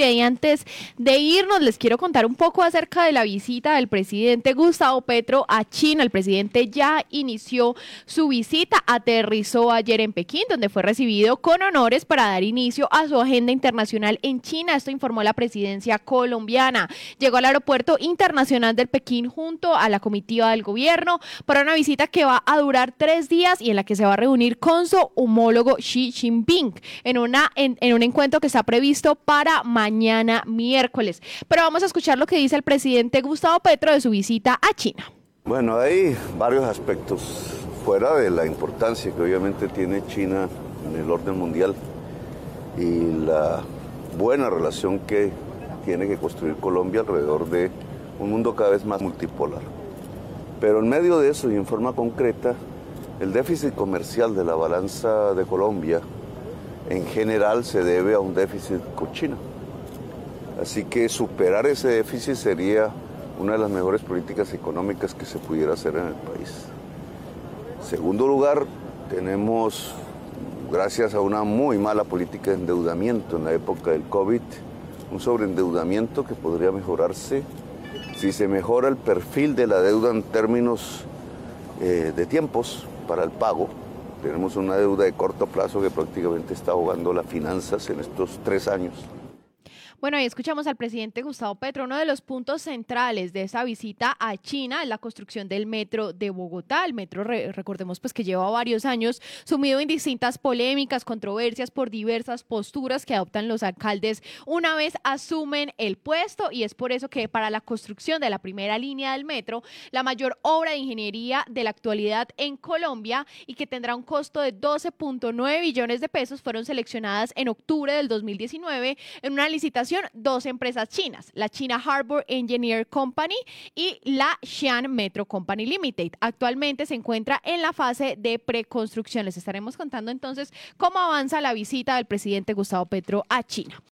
Y antes de irnos, les quiero contar un poco acerca de la visita del presidente Gustavo Petro a China. El presidente ya inició su visita, aterrizó ayer en Pekín, donde fue recibido con honores para dar inicio a su agenda internacional en China. Esto informó la presidencia colombiana. Llegó al aeropuerto internacional del Pekín junto a la comitiva del gobierno para una visita que va a durar tres días y en la que se va a reunir con su homólogo Xi Jinping en, en un encuentro que está previsto para mañana mañana miércoles. Pero vamos a escuchar lo que dice el presidente Gustavo Petro de su visita a China. Bueno, hay varios aspectos fuera de la importancia que obviamente tiene China en el orden mundial y la buena relación que tiene que construir Colombia alrededor de un mundo cada vez más multipolar. Pero en medio de eso y en forma concreta, el déficit comercial de la balanza de Colombia en general se debe a un déficit con China. Así que superar ese déficit sería una de las mejores políticas económicas que se pudiera hacer en el país. Segundo lugar, tenemos, gracias a una muy mala política de endeudamiento en la época del COVID, un sobreendeudamiento que podría mejorarse si se mejora el perfil de la deuda en términos eh, de tiempos para el pago. Tenemos una deuda de corto plazo que prácticamente está ahogando las finanzas en estos tres años. Bueno, ahí escuchamos al presidente Gustavo Petro. Uno de los puntos centrales de esa visita a China es la construcción del metro de Bogotá. El metro, recordemos pues que lleva varios años sumido en distintas polémicas, controversias por diversas posturas que adoptan los alcaldes una vez asumen el puesto y es por eso que para la construcción de la primera línea del metro, la mayor obra de ingeniería de la actualidad en Colombia y que tendrá un costo de 12.9 billones de pesos fueron seleccionadas en octubre del 2019 en una licitación dos empresas chinas, la China Harbor Engineer Company y la Xi'an Metro Company Limited. Actualmente se encuentra en la fase de preconstrucción. Les estaremos contando entonces cómo avanza la visita del presidente Gustavo Petro a China.